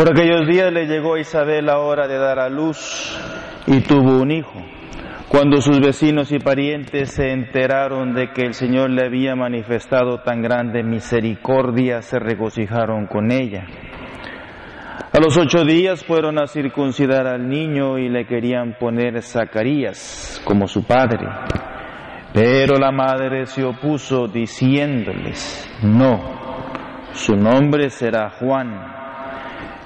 Por aquellos días le llegó a Isabel la hora de dar a luz y tuvo un hijo. Cuando sus vecinos y parientes se enteraron de que el Señor le había manifestado tan grande misericordia, se regocijaron con ella. A los ocho días fueron a circuncidar al niño y le querían poner Zacarías como su padre. Pero la madre se opuso diciéndoles, no, su nombre será Juan.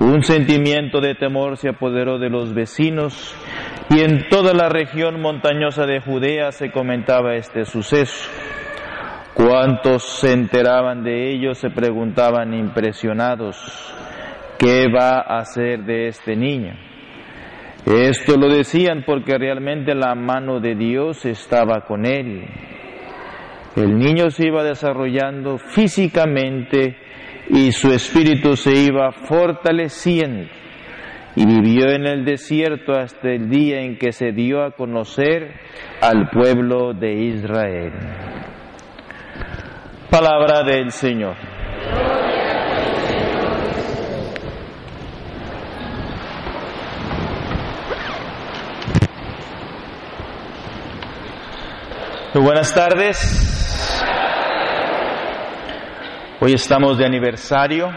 Un sentimiento de temor se apoderó de los vecinos y en toda la región montañosa de Judea se comentaba este suceso. Cuantos se enteraban de ello se preguntaban impresionados, ¿qué va a hacer de este niño? Esto lo decían porque realmente la mano de Dios estaba con él. El niño se iba desarrollando físicamente y su espíritu se iba fortaleciendo y vivió en el desierto hasta el día en que se dio a conocer al pueblo de Israel. Palabra del Señor. Muy buenas tardes. Hoy estamos de aniversario.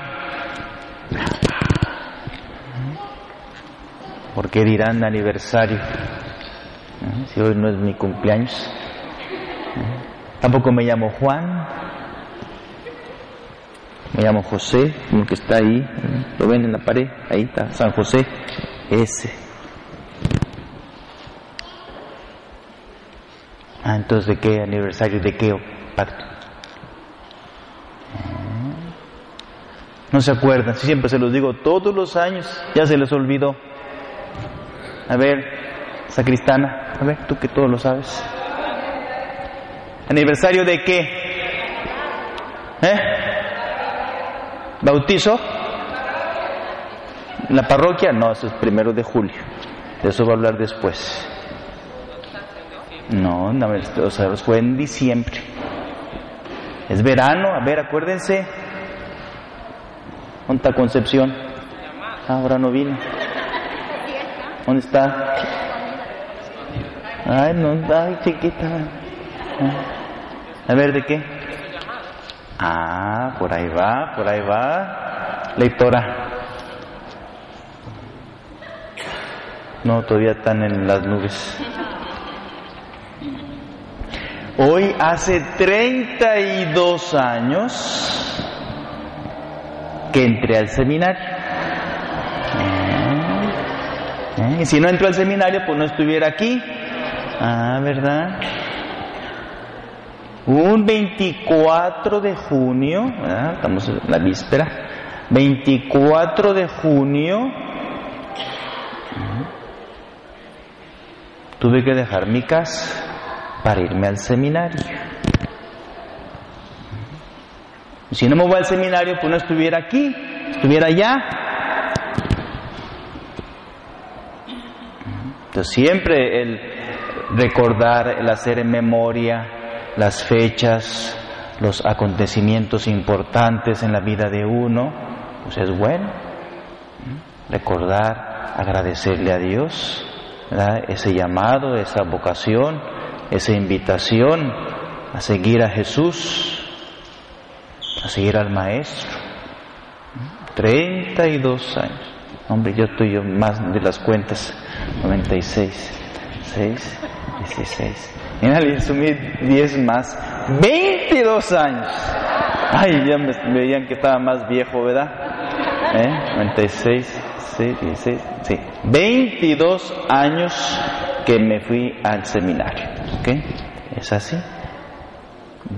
¿Por qué dirán aniversario? Si hoy no es mi cumpleaños. Tampoco me llamo Juan. Me llamo José, uno que está ahí. ¿Lo ven en la pared? Ahí está, San José. Ese. Ah, entonces, ¿de qué aniversario? ¿De qué pacto? No se acuerdan, siempre se los digo todos los años, ya se les olvidó. A ver, sacristana, a ver, tú que todo lo sabes. ¿Aniversario de qué? ¿Eh? ¿Bautizo? ¿La parroquia? No, eso es primero de julio. De eso va a hablar después. No, no, o sea, fue en diciembre. Es verano, a ver, acuérdense. ¿Dónde Concepción? ahora no vino. ¿Dónde está? Ay, no, ay, chiquita. A ver, ¿de qué? Ah, por ahí va, por ahí va. Lectora. No, todavía están en las nubes. Hoy hace 32 años que entré al seminario. ¿Eh? Y si no entró al seminario, pues no estuviera aquí. Ah, ¿verdad? Un 24 de junio, estamos en la víspera, 24 de junio, tuve que dejar mi casa para irme al seminario. Si no me voy al seminario, pues no estuviera aquí, estuviera allá. Entonces siempre el recordar, el hacer en memoria las fechas, los acontecimientos importantes en la vida de uno, pues es bueno. Recordar, agradecerle a Dios, ese llamado, esa vocación, esa invitación a seguir a Jesús, seguir al Maestro. 32 años. Hombre, yo estoy yo más de las cuentas. 96, 6, 16. Mira, le asumí 10 más. 22 años. Ay, ya me veían que estaba más viejo, ¿verdad? ¿Eh? 96, 6, 16, sí. 22 años que me fui al seminario. ¿Ok? ¿Es así?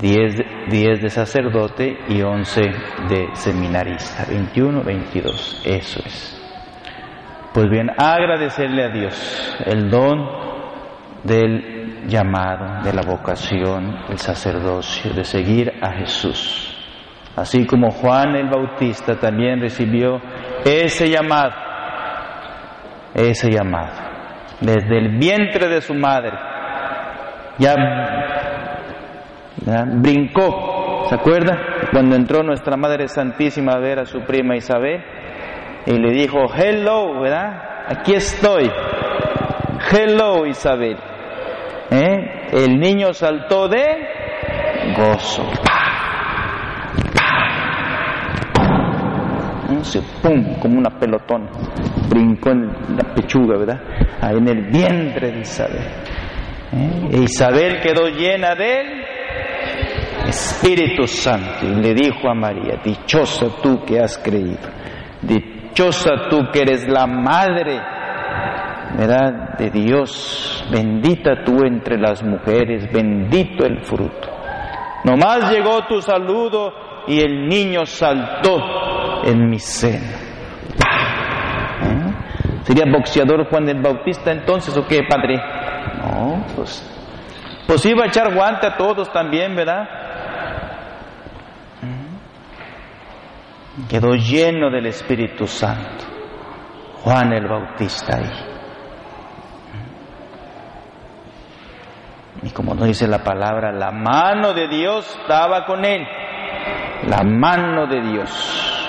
10, de sacerdote y 11 de seminarista. 21, 22. Eso es. Pues bien, agradecerle a Dios el don del llamado, de la vocación, el sacerdocio, de seguir a Jesús. Así como Juan el Bautista también recibió ese llamado, ese llamado, desde el vientre de su madre. Ya brincó, ¿se acuerda? Cuando entró nuestra Madre Santísima a ver a su prima Isabel y le dijo, hello, ¿verdad? Aquí estoy. Hello, Isabel. ¿Eh? El niño saltó de gozo. Se pum, como una pelotón. Brincó en la pechuga, ¿verdad? Ahí en el vientre de Isabel. ¿Eh? E Isabel quedó llena de él Espíritu Santo. Y le dijo a María, dichosa tú que has creído, dichosa tú que eres la madre, ¿verdad? De Dios, bendita tú entre las mujeres, bendito el fruto. Nomás llegó tu saludo y el niño saltó en mi seno. ¿Eh? ¿Sería boxeador Juan el Bautista entonces o qué, padre? No, pues, pues iba a echar guante a todos también, ¿verdad? Quedó lleno del Espíritu Santo. Juan el Bautista ahí. Y como no dice la palabra, la mano de Dios estaba con él. La mano de Dios.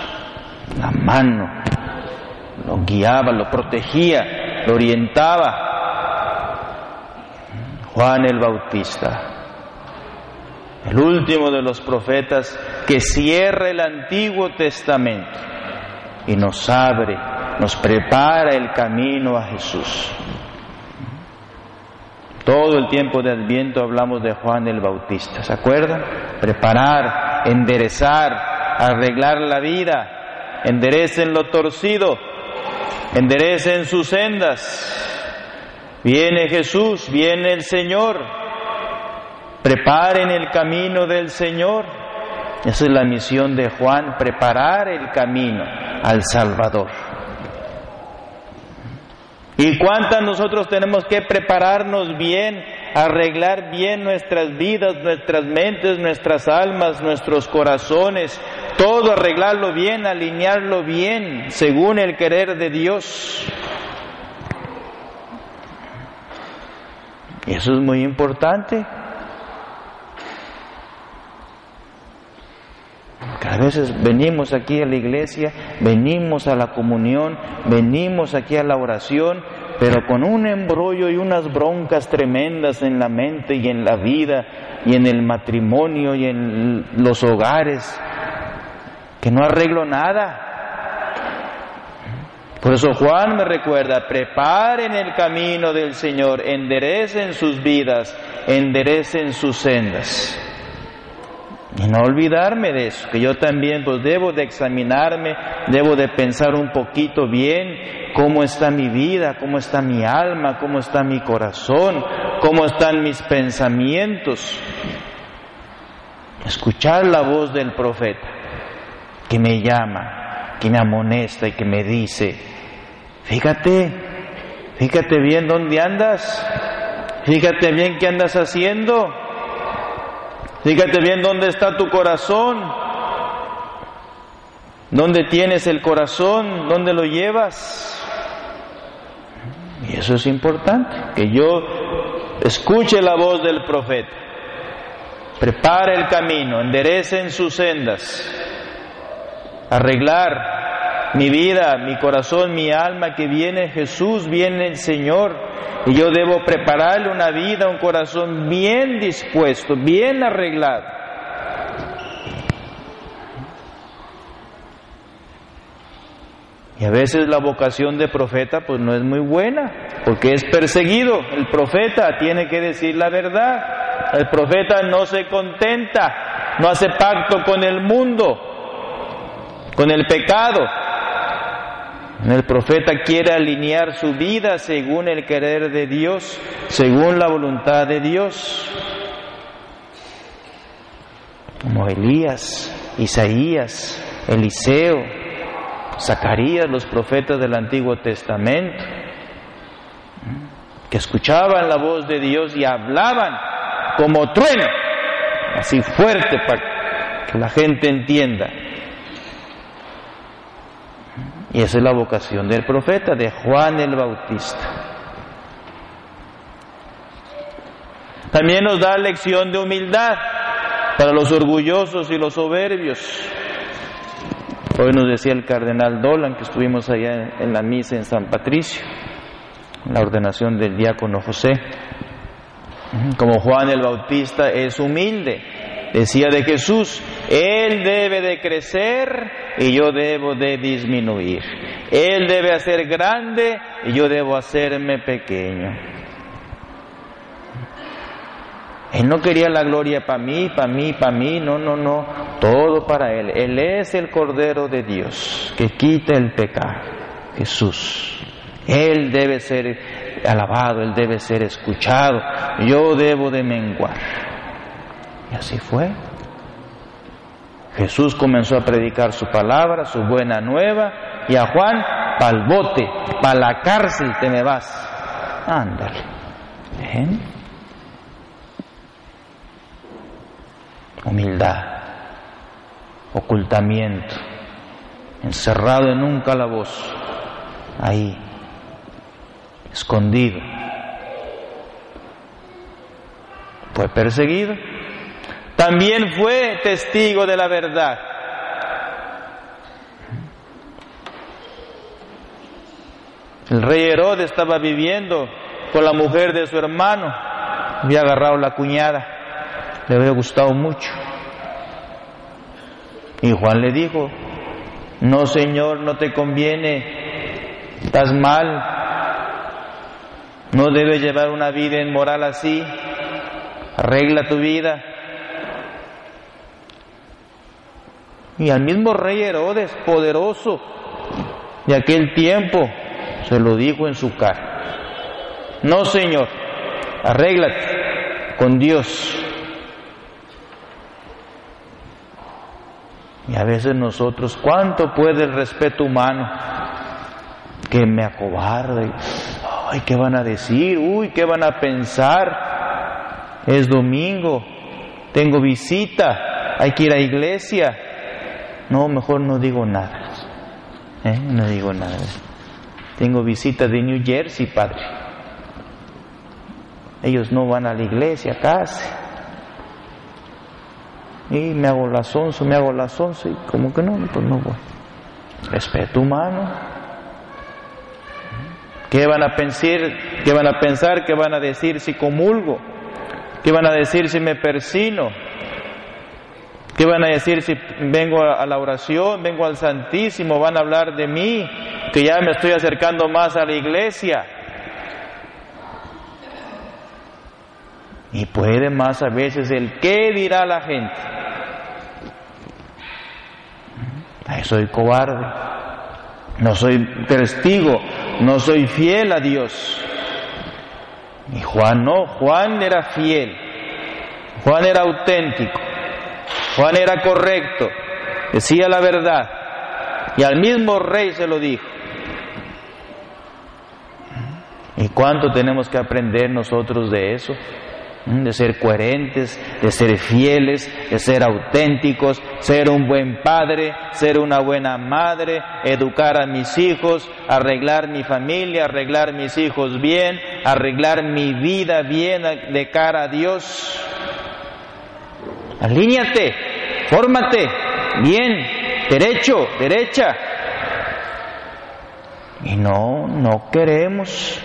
La mano. Lo guiaba, lo protegía, lo orientaba. Juan el Bautista el último de los profetas que cierra el Antiguo Testamento y nos abre, nos prepara el camino a Jesús. Todo el tiempo de Adviento hablamos de Juan el Bautista, ¿se acuerdan? Preparar, enderezar, arreglar la vida, enderecen lo torcido, enderecen sus sendas. Viene Jesús, viene el Señor, Preparen el camino del Señor. Esa es la misión de Juan, preparar el camino al Salvador. ¿Y cuántas nosotros tenemos que prepararnos bien, arreglar bien nuestras vidas, nuestras mentes, nuestras almas, nuestros corazones? Todo arreglarlo bien, alinearlo bien, según el querer de Dios. Eso es muy importante. A veces venimos aquí a la iglesia, venimos a la comunión, venimos aquí a la oración, pero con un embrollo y unas broncas tremendas en la mente y en la vida y en el matrimonio y en los hogares, que no arreglo nada. Por eso Juan me recuerda, preparen el camino del Señor, enderecen sus vidas, enderecen sus sendas. Y no olvidarme de eso, que yo también pues debo de examinarme, debo de pensar un poquito bien cómo está mi vida, cómo está mi alma, cómo está mi corazón, cómo están mis pensamientos. Escuchar la voz del profeta que me llama, que me amonesta y que me dice, fíjate, fíjate bien dónde andas, fíjate bien qué andas haciendo Fíjate bien dónde está tu corazón. ¿Dónde tienes el corazón? ¿Dónde lo llevas? Y eso es importante, que yo escuche la voz del profeta, prepare el camino, enderece en sus sendas, arreglar mi vida, mi corazón, mi alma, que viene Jesús, viene el Señor, y yo debo prepararle una vida, un corazón bien dispuesto, bien arreglado. Y a veces la vocación de profeta pues no es muy buena, porque es perseguido. El profeta tiene que decir la verdad. El profeta no se contenta, no hace pacto con el mundo, con el pecado. El profeta quiere alinear su vida según el querer de Dios, según la voluntad de Dios. Como Elías, Isaías, Eliseo, Zacarías, los profetas del Antiguo Testamento, que escuchaban la voz de Dios y hablaban como trueno, así fuerte para que la gente entienda. Y esa es la vocación del profeta, de Juan el Bautista. También nos da lección de humildad para los orgullosos y los soberbios. Hoy nos decía el cardenal Dolan que estuvimos allá en la misa en San Patricio, en la ordenación del diácono José. Como Juan el Bautista es humilde, decía de Jesús, Él debe de crecer y yo debo de disminuir. Él debe hacer grande y yo debo hacerme pequeño. Él no quería la gloria para mí, para mí, para mí, no, no, no, todo para Él. Él es el Cordero de Dios que quita el pecado, Jesús. Él debe ser alabado, Él debe ser escuchado, yo debo de menguar. Y así fue. Jesús comenzó a predicar su palabra, su buena nueva, y a Juan, pa'l bote, pa' la cárcel te me vas. Ándale. Humildad, ocultamiento, encerrado en un calabozo, ahí, escondido. Fue perseguido. También fue testigo de la verdad. El rey Herodes estaba viviendo con la mujer de su hermano, había agarrado la cuñada le había gustado mucho. Y Juan le dijo, no Señor, no te conviene, estás mal, no debes llevar una vida inmoral así, arregla tu vida. Y al mismo rey Herodes, poderoso de aquel tiempo, se lo dijo en su cara. No, Señor, arréglate con Dios. Y a veces nosotros, ¿cuánto puede el respeto humano? Que me acobarde. Ay, ¿qué van a decir? Uy, ¿qué van a pensar? Es domingo, tengo visita, hay que ir a iglesia. No, mejor no digo nada. ¿Eh? No digo nada. Tengo visita de New Jersey, padre. Ellos no van a la iglesia casi y me hago las once, me hago las once, y como que no, pues no voy. Respeto humano. ¿Qué van a pensar? ¿Qué van a pensar? ¿Qué van a decir si comulgo? ¿Qué van a decir si me persino? ¿Qué van a decir si vengo a la oración, vengo al Santísimo? ¿Van a hablar de mí? Que ya me estoy acercando más a la iglesia. Y puede más a veces el qué dirá la gente. soy cobarde, no soy testigo, no soy fiel a Dios. Y Juan no, Juan era fiel, Juan era auténtico, Juan era correcto, decía la verdad. Y al mismo rey se lo dijo. ¿Y cuánto tenemos que aprender nosotros de eso? de ser coherentes, de ser fieles, de ser auténticos, ser un buen padre, ser una buena madre, educar a mis hijos, arreglar mi familia, arreglar mis hijos bien, arreglar mi vida bien de cara a Dios. Alíñate, fórmate, bien, derecho, derecha. Y no, no queremos,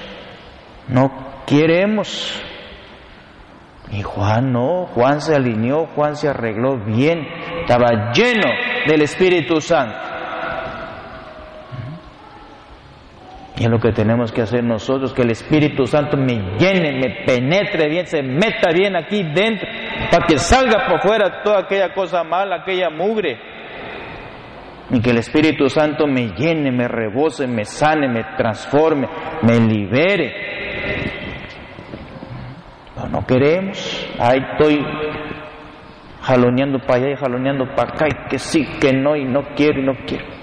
no queremos. Y Juan no, Juan se alineó, Juan se arregló bien, estaba lleno del Espíritu Santo. Y es lo que tenemos que hacer nosotros, que el Espíritu Santo me llene, me penetre bien, se meta bien aquí dentro, para que salga por fuera toda aquella cosa mala, aquella mugre. Y que el Espíritu Santo me llene, me rebose, me sane, me transforme, me libere no queremos. Ahí estoy jaloneando para allá y jaloneando para acá y que sí, que no y no quiero y no quiero.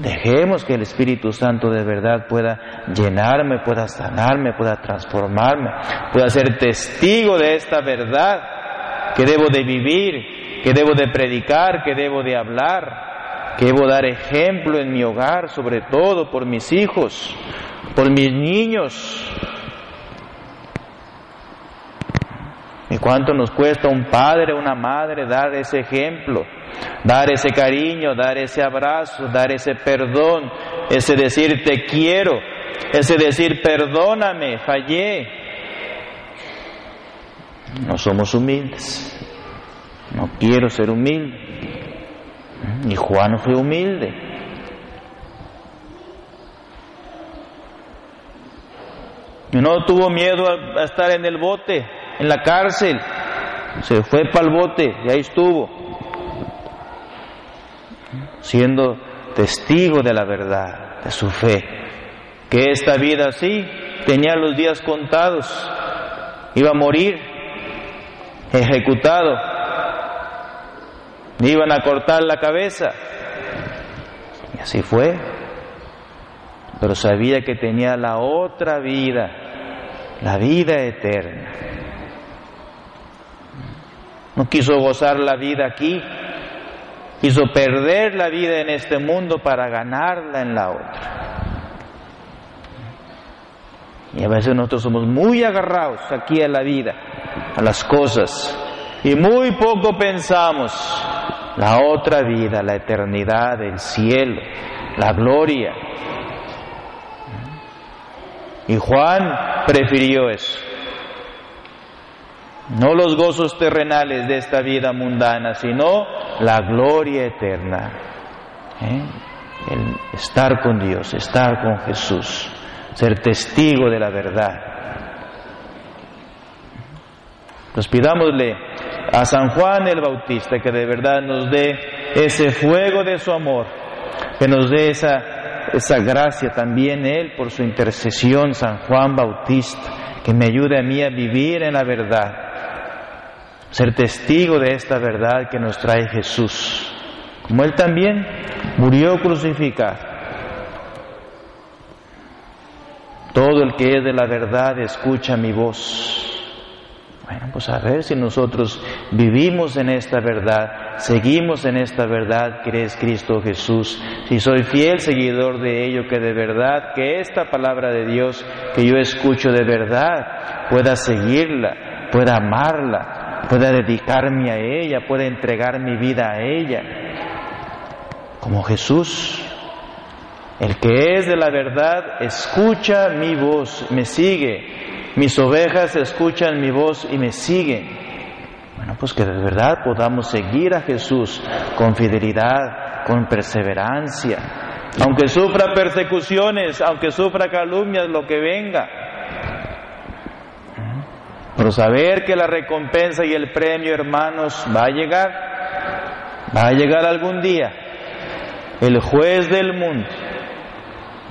Dejemos que el Espíritu Santo de verdad pueda llenarme, pueda sanarme, pueda transformarme, pueda ser testigo de esta verdad que debo de vivir, que debo de predicar, que debo de hablar, que debo dar ejemplo en mi hogar, sobre todo por mis hijos, por mis niños, ¿Y cuánto nos cuesta un padre, una madre dar ese ejemplo, dar ese cariño, dar ese abrazo, dar ese perdón, ese decir te quiero, ese decir perdóname, fallé? No somos humildes. No quiero ser humilde. Y Juan fue humilde. No tuvo miedo a estar en el bote en la cárcel, se fue para el bote y ahí estuvo, siendo testigo de la verdad, de su fe, que esta vida así tenía los días contados, iba a morir ejecutado, iban a cortar la cabeza, y así fue, pero sabía que tenía la otra vida, la vida eterna. No quiso gozar la vida aquí, quiso perder la vida en este mundo para ganarla en la otra. Y a veces nosotros somos muy agarrados aquí a la vida, a las cosas, y muy poco pensamos la otra vida, la eternidad, el cielo, la gloria. Y Juan prefirió eso. No los gozos terrenales de esta vida mundana, sino la gloria eterna. ¿eh? El estar con Dios, estar con Jesús, ser testigo de la verdad. Pues pidámosle a San Juan el Bautista que de verdad nos dé ese fuego de su amor, que nos dé esa, esa gracia también Él por su intercesión, San Juan Bautista, que me ayude a mí a vivir en la verdad ser testigo de esta verdad que nos trae Jesús. Como Él también murió crucificado. Todo el que es de la verdad escucha mi voz. Bueno, pues a ver si nosotros vivimos en esta verdad, seguimos en esta verdad que es Cristo Jesús. Si soy fiel seguidor de ello, que de verdad, que esta palabra de Dios que yo escucho de verdad, pueda seguirla, pueda amarla, pueda dedicarme a ella, pueda entregar mi vida a ella. Como Jesús, el que es de la verdad, escucha mi voz, me sigue. Mis ovejas escuchan mi voz y me siguen. Bueno, pues que de verdad podamos seguir a Jesús con fidelidad, con perseverancia. Aunque sufra persecuciones, aunque sufra calumnias, lo que venga, pero saber que la recompensa y el premio, hermanos, va a llegar, va a llegar algún día. El juez del mundo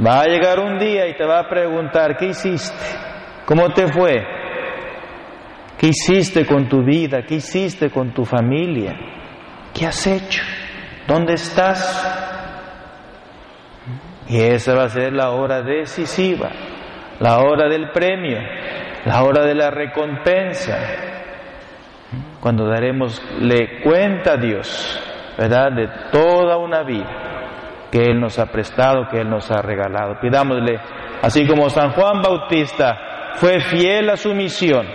va a llegar un día y te va a preguntar, ¿qué hiciste? ¿Cómo te fue? ¿Qué hiciste con tu vida? ¿Qué hiciste con tu familia? ¿Qué has hecho? ¿Dónde estás? Y esa va a ser la hora decisiva, la hora del premio la hora de la recompensa, cuando daremosle cuenta a Dios, ¿verdad? De toda una vida que Él nos ha prestado, que Él nos ha regalado. Pidámosle, así como San Juan Bautista fue fiel a su misión,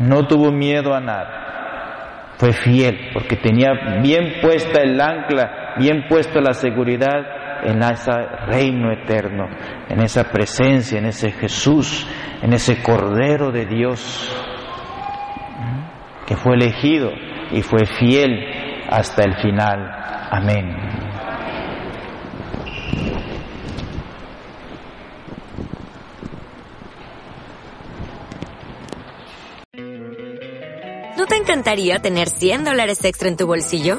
no tuvo miedo a nada, fue fiel porque tenía bien puesta el ancla, bien puesta la seguridad en ese reino eterno, en esa presencia, en ese Jesús, en ese Cordero de Dios que fue elegido y fue fiel hasta el final. Amén. ¿No te encantaría tener 100 dólares extra en tu bolsillo?